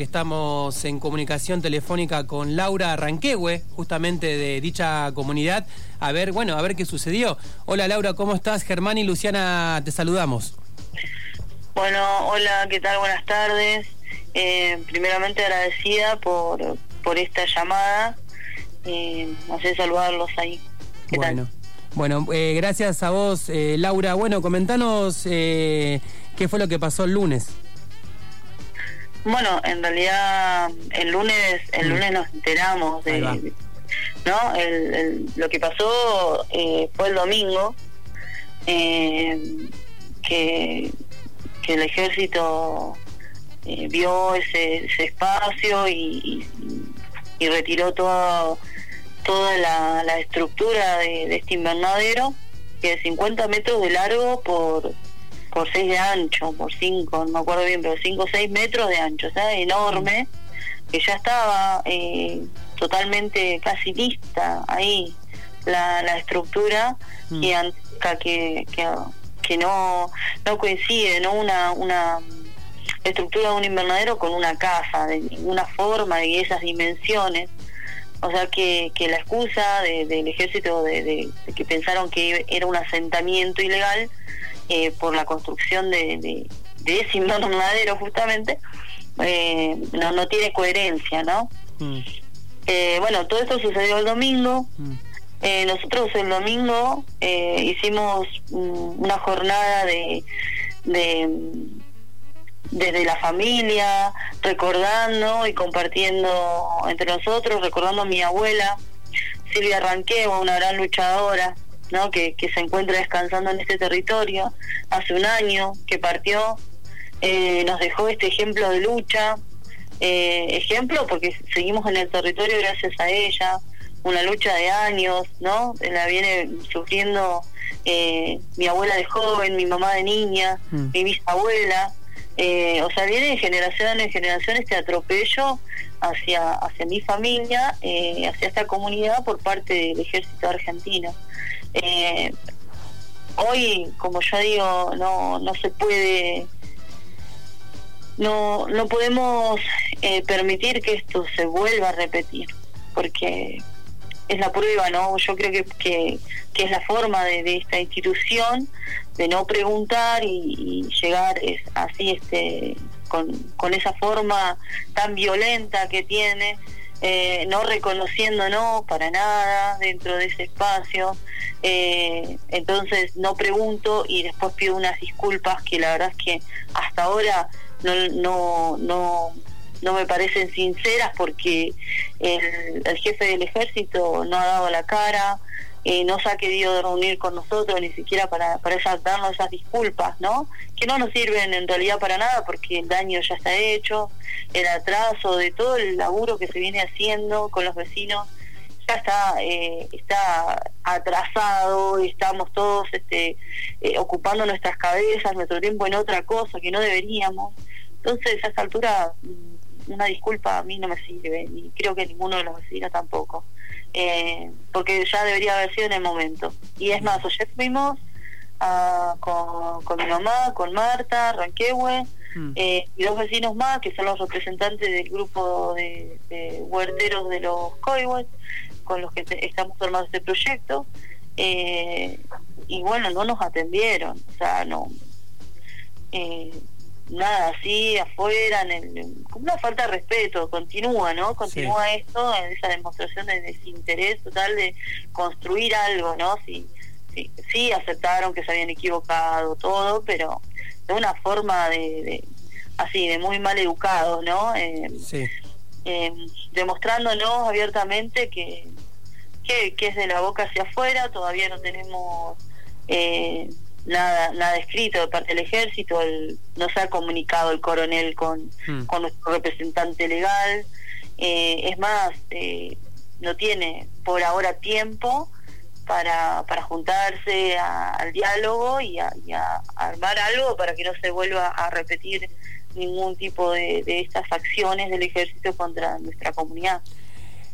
Estamos en comunicación telefónica con Laura Ranquehue, justamente de dicha comunidad, a ver, bueno, a ver qué sucedió. Hola Laura, ¿cómo estás? Germán y Luciana, te saludamos. Bueno, hola, ¿qué tal? Buenas tardes. Eh, primeramente agradecida por, por esta llamada. Eh, sé saludarlos ahí. ¿Qué bueno. Tal? Bueno, eh, gracias a vos, eh, Laura. Bueno, comentanos qué fue lo que pasó el lunes. Bueno, en realidad el lunes el mm. lunes nos enteramos de, no el, lo que pasó eh, fue el domingo eh, que, que el ejército eh, vio ese, espacio y, y, retiró todo, toda la, la estructura de, de este invernadero que es 50 metros de largo por por 6 de ancho, por 5, no me acuerdo bien, pero 5 o 6 metros de ancho, o sea, enorme, que ya estaba eh, totalmente casi lista ahí la, la estructura mm. que, que, que no, no coincide, ¿no? Una, una estructura de un invernadero con una casa, de ninguna forma, de esas dimensiones. O sea que, que la excusa del ejército de, de, que pensaron que era un asentamiento ilegal eh, por la construcción de, de, ese invernadero justamente, eh, no, no tiene coherencia, ¿no? Mm. Eh, bueno, todo esto sucedió el domingo. Mm. nosotros el domingo hicimos mm, una jornada de, de desde la familia, recordando y compartiendo entre nosotros, recordando a mi abuela, Silvia Ranqueo, una gran luchadora, ¿no? Que, se encuentra descansando en este territorio, hace un año que partió, eh, nos dejó este ejemplo de lucha, eh, ejemplo porque seguimos en el territorio gracias a ella, una lucha de años, ¿no? La viene sufriendo eh, mi abuela de joven, mi mamá de niña, mm. mi bisabuela, o sea, viene de generación en generación este atropello hacia, hacia mi familia, hacia esta comunidad por parte del ejército argentino. Eh, hoy, como ya digo, no, no se puede, no, no podemos eh, permitir que esto se vuelva a repetir, porque es la prueba, ¿no? Yo creo que, que, es la forma de, esta institución de no preguntar y, llegar es, así este con, con esa forma tan violenta que tiene eh, no reconociendo no para nada dentro de ese espacio. Eh, entonces no pregunto y después pido unas disculpas que la verdad es que hasta ahora no, no, no, no me parecen sinceras porque el, el jefe del ejército no ha dado la cara, eh, no se ha querido reunir con nosotros ni siquiera para, para darnos esas disculpas, ¿no? Que no nos sirven en realidad para nada porque el daño ya está hecho, el atraso de todo el laburo que se viene haciendo con los vecinos ya está eh, está atrasado y estamos todos este, eh, ocupando nuestras cabezas, nuestro tiempo en otra cosa que no deberíamos. Entonces a esa altura mm, una disculpa a mí no me sirve y creo que ninguno de los vecinos tampoco eh, porque ya debería haber sido en el momento. Y es más, ayer fuimos ah, con, mi mamá, con Marta, Ranquehue, mm. eh, y dos vecinos más, que son los representantes del grupo de, huerteros de los Coihues, con los que estamos armando este proyecto. Eh, y bueno, no nos atendieron, o sea, no. Nada así afuera, en como una falta de respeto, continúa, ¿no? Continúa esto, en esa demostración de desinterés total de construir algo, ¿no? Sí, sí, sí aceptaron que se habían equivocado, todo, pero de una forma de, así, de muy mal educado, ¿no? Eh, sí. eh, demostrándonos abiertamente que, que, que es de la boca hacia afuera, todavía no tenemos... Eh, nada nada escrito de parte del ejército, no se ha comunicado el coronel con, hmm. con nuestro representante legal, eh, es más, eh, no tiene por ahora tiempo para, para juntarse al diálogo y a, armar algo para que no se vuelva a repetir ningún tipo de, de estas acciones del ejército contra nuestra comunidad.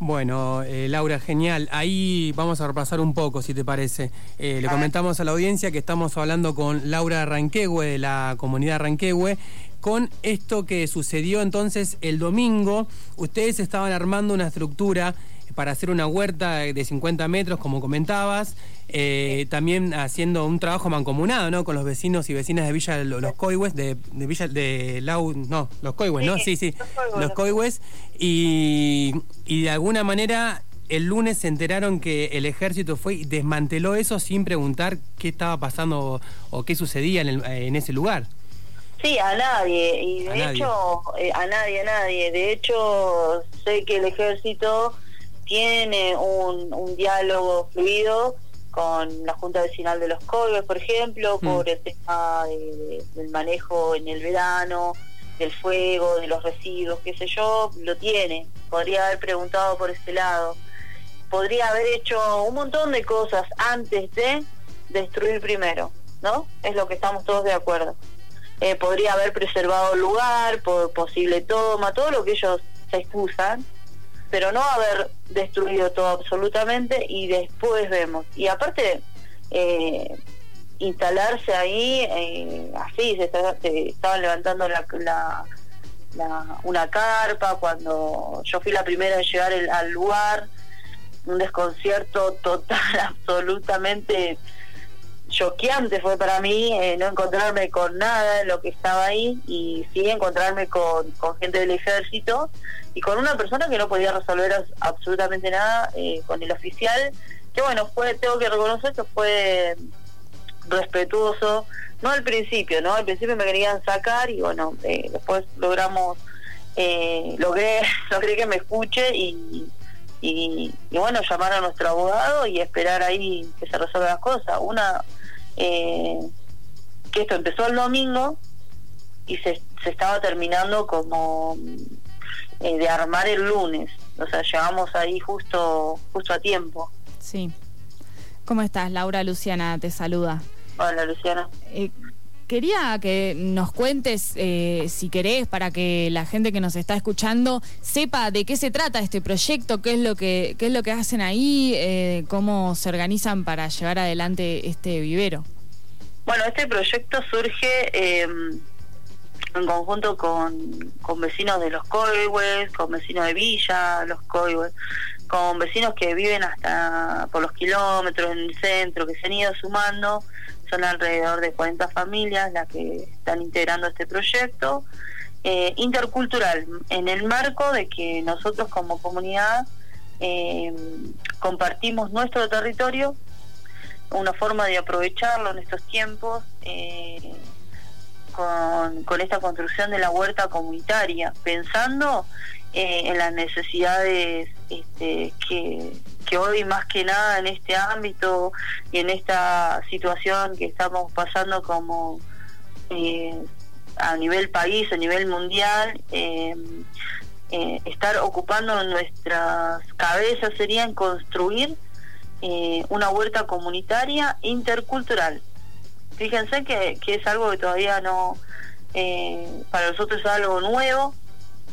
Bueno, eh, Laura, genial. Ahí vamos a repasar un poco, si te parece. Eh, le comentamos a la audiencia que estamos hablando con Laura Ranquehue, de la comunidad Ranquehue, con esto que sucedió entonces el domingo. Ustedes estaban armando una estructura para hacer una huerta de 50 metros, como comentabas, eh, también haciendo un trabajo mancomunado, ¿no? Con los vecinos y vecinas de Villa Los Coihues, de, Villa de Lau, no, Los Coihues, ¿no? Sí, sí, Los Coihues, y, y de alguna manera el lunes se enteraron que el ejército fue y desmanteló eso sin preguntar qué estaba pasando o, qué sucedía en, en, ese lugar. Sí, a nadie, y de hecho, eh, a nadie, a nadie. De hecho, sé que el ejército tiene un, un diálogo fluido con la Junta Vecinal de los Colbes, por ejemplo, mm. por el tema del manejo en el verano, del fuego, de los residuos, qué sé yo, lo tiene. Podría haber preguntado por ese lado. Podría haber hecho un montón de cosas antes de destruir primero, ¿no? Es lo que estamos todos de acuerdo. Eh, podría haber preservado el lugar, por posible toma, todo lo que ellos se excusan pero no haber destruido todo absolutamente y después vemos. Y aparte, eh, instalarse ahí, eh, así, se, estaban levantando la, la, una carpa, cuando yo fui la primera en llegar al lugar, un desconcierto total, absolutamente choqueante fue para mí eh, no encontrarme con nada de lo que estaba ahí y sí encontrarme con, con gente del ejército y con una persona que no podía resolver absolutamente nada, eh, con el oficial, que bueno, fue, tengo que reconocer que fue respetuoso, no al principio, ¿no? Al principio me querían sacar y bueno, eh, después logramos, eh, logré, logré que me escuche y, y, bueno, llamar a nuestro abogado y esperar ahí que se resuelvan las cosas. Una, que esto empezó el domingo y se, se estaba terminando como eh, de armar el lunes. O sea, llegamos ahí justo, justo a tiempo. Sí. ¿Cómo estás? Laura Luciana te saluda. Hola, Luciana. Eh, quería que nos cuentes, eh, si querés, para que la gente que nos está escuchando sepa de qué se trata este proyecto, qué es lo que, qué es lo que hacen ahí, cómo se organizan para llevar adelante este vivero. Bueno, este proyecto surge en conjunto con, con vecinos de los Coihues, con vecinos de Villa, los Coihues, con vecinos que viven hasta por los kilómetros en el centro, que se han ido sumando, son alrededor de 40 familias las que están integrando este proyecto eh, intercultural, en el marco de que nosotros como comunidad eh, compartimos nuestro territorio, una forma de aprovecharlo en estos tiempos. Eh, con, esta construcción de la huerta comunitaria, pensando eh, en las necesidades este, que, hoy más que nada en este ámbito y en esta situación que estamos pasando como eh, a nivel país, a nivel mundial, eh, estar ocupando nuestras cabezas sería en construir una huerta comunitaria intercultural. Fíjense que, es algo que todavía no, eh, para nosotros es algo nuevo,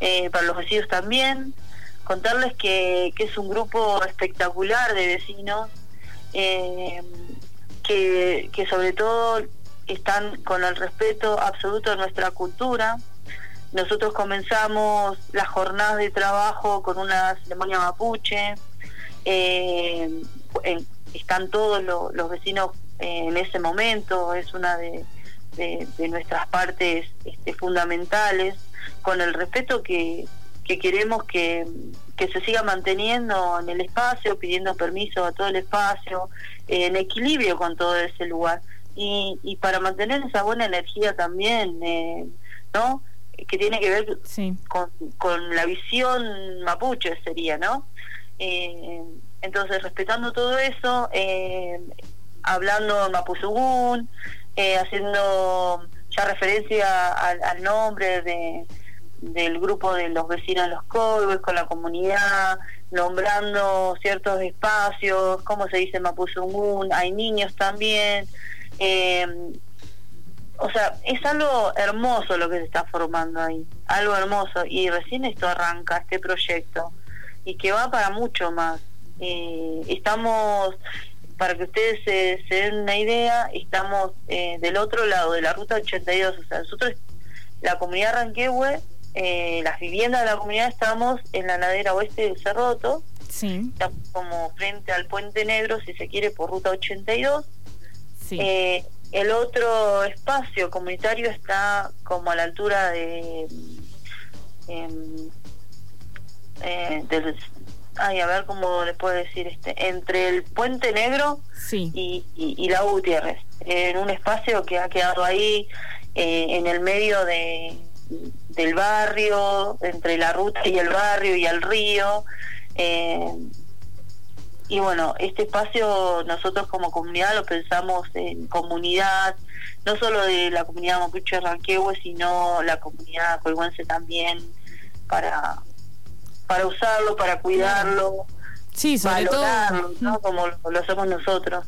eh, para los vecinos también. Contarles que, es un grupo espectacular de vecinos eh, que, sobre todo están con el respeto absoluto de nuestra cultura. Nosotros comenzamos las jornadas de trabajo con una ceremonia mapuche. están todos los vecinos en ese momento, es una de, de, nuestras partes este, fundamentales, con el respeto que, que queremos que, que, se siga manteniendo en el espacio, pidiendo permiso a todo el espacio, en equilibrio con todo ese lugar. Y, y para mantener esa buena energía también, eh, ¿no? Que tiene que ver con, con la visión mapuche, sería, ¿no? Eh, entonces, respetando todo eso, eh, hablando en Mapuzugún, eh, haciendo ya referencia al, nombre de, del grupo de los vecinos de los Coibes, con la comunidad, nombrando ciertos espacios, como se dice Mapuzungún, hay niños también. Eh, o sea, es algo hermoso lo que se está formando ahí, algo hermoso. Y recién esto arranca, este proyecto, y que va para mucho más. Eh, estamos para que ustedes se, den una idea, estamos eh, del otro lado de la ruta 82, o sea, nosotros la comunidad Ranquehue, eh, las viviendas de la comunidad estamos en la ladera oeste del Cerroto, Sí, estamos como frente al Puente Negro, si se quiere, por ruta 82. sí. Eh, el otro espacio comunitario está como a la altura de... em, eh, del- ay, a ver cómo les puedo decir, este entre el Puente Negro sí. y, y- y la Gutiérrez, en un espacio que ha quedado ahí eh, en el medio de, del barrio, entre la ruta y el barrio y el río. eh, y bueno, este espacio nosotros como comunidad lo pensamos en comunidad, no solo de la comunidad mapuche de Ranquehue, sino la comunidad colguense también, para, para usarlo, para cuidarlo, Sí, sobre todo. valorarlo, ¿no? como lo, lo hacemos nosotros.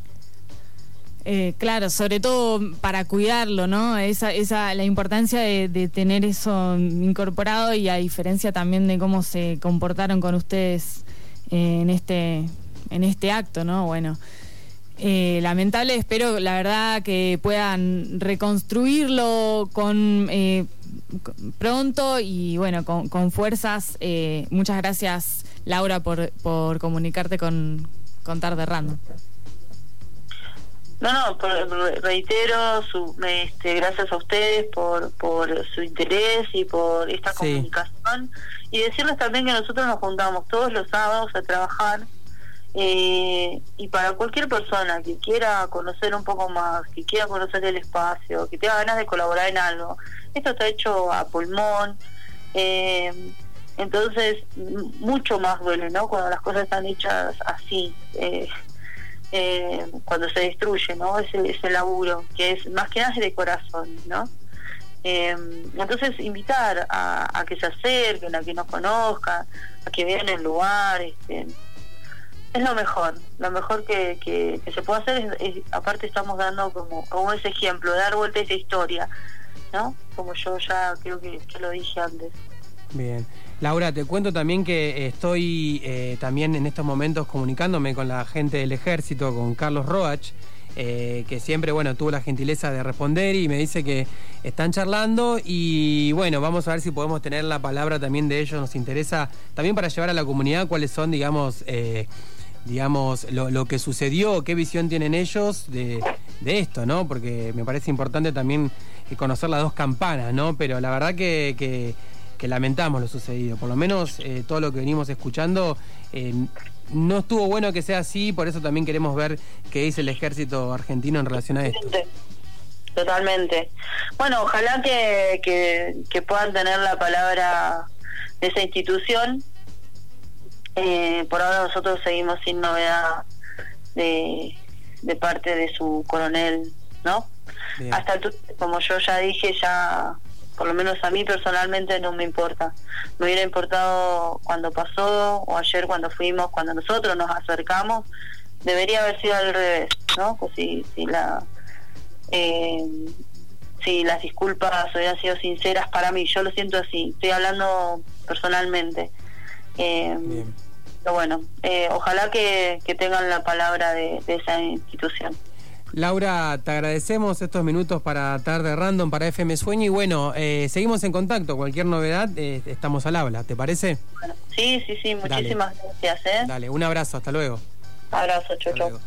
Eh, claro, sobre todo para cuidarlo, ¿no? Esa, esa, la importancia de, de tener eso incorporado y a diferencia también de cómo se comportaron con ustedes eh, en este, en este acto, ¿no? Bueno, eh, lamentable, espero la verdad que puedan reconstruirlo con eh, pronto y bueno, con, con fuerzas. Eh, muchas gracias, Laura, por, por comunicarte con, con Tarde Random. No, no, reitero, su, este, gracias a ustedes por, por su interés y por esta Sí. comunicación. Y decirles también que nosotros nos juntamos todos los sábados a trabajar. eh, y para cualquier persona que quiera conocer un poco más, que quiera conocer el espacio, que tenga ganas de colaborar en algo, esto está hecho a pulmón. eh, entonces, mucho más duele, ¿no? Cuando las cosas están hechas así. eh, eh, cuando se destruye, ¿no? Ese, ese laburo, que es más que nada de corazón, ¿no? Entonces, invitar a, a que se acerquen, a que nos conozcan, a que vean el lugar, este, es lo mejor, lo mejor que, que, se puede hacer, es, es- aparte estamos dando como, como ese ejemplo, dar vuelta a esa historia, ¿no? Como yo ya creo que, que lo dije antes. Bien. Laura, te cuento también que estoy eh, también en estos momentos comunicándome con la gente del ejército, con Carlos Roach, eh, que siempre, bueno, tuvo la gentileza de responder y me dice que están charlando y bueno, vamos a ver si podemos tener la palabra también de ellos. Nos interesa también para llevar a la comunidad cuáles son, digamos, eh, digamos, lo, lo que sucedió, qué visión tienen ellos de, de esto, ¿no? Porque me parece importante también eh, conocer las dos campanas, ¿no? Pero la verdad que, que, que lamentamos lo sucedido. Por lo menos eh, todo lo que venimos escuchando eh, no estuvo bueno que sea así, por eso también queremos ver qué dice el ejército argentino en relación a esto. Totalmente. Bueno, ojalá que, que, que puedan tener la palabra de esa institución. Eh, por ahora nosotros seguimos sin novedad de, de parte de su coronel, ¿no? Bien. Hasta tu- como yo ya dije, ya por lo menos a mí personalmente no me importa. Me hubiera importado cuando pasó o ayer cuando fuimos, cuando nosotros nos acercamos. Debería haber sido al revés, ¿no? Pues si, si la eh, si las disculpas hubieran sido sinceras para mí, yo lo siento así. Estoy hablando personalmente. Eh, Bien. pero bueno, eh, ojalá que, que tengan la palabra de, de esa institución. Laura, te agradecemos estos minutos para Tarde Random, para FM Sueño y bueno, eh, seguimos en contacto. Cualquier novedad, eh, estamos al habla, ¿te parece? Bueno, sí, sí, sí, muchísimas gracias. ¿eh? Dale, un abrazo, hasta luego. Abrazo, chau, chau.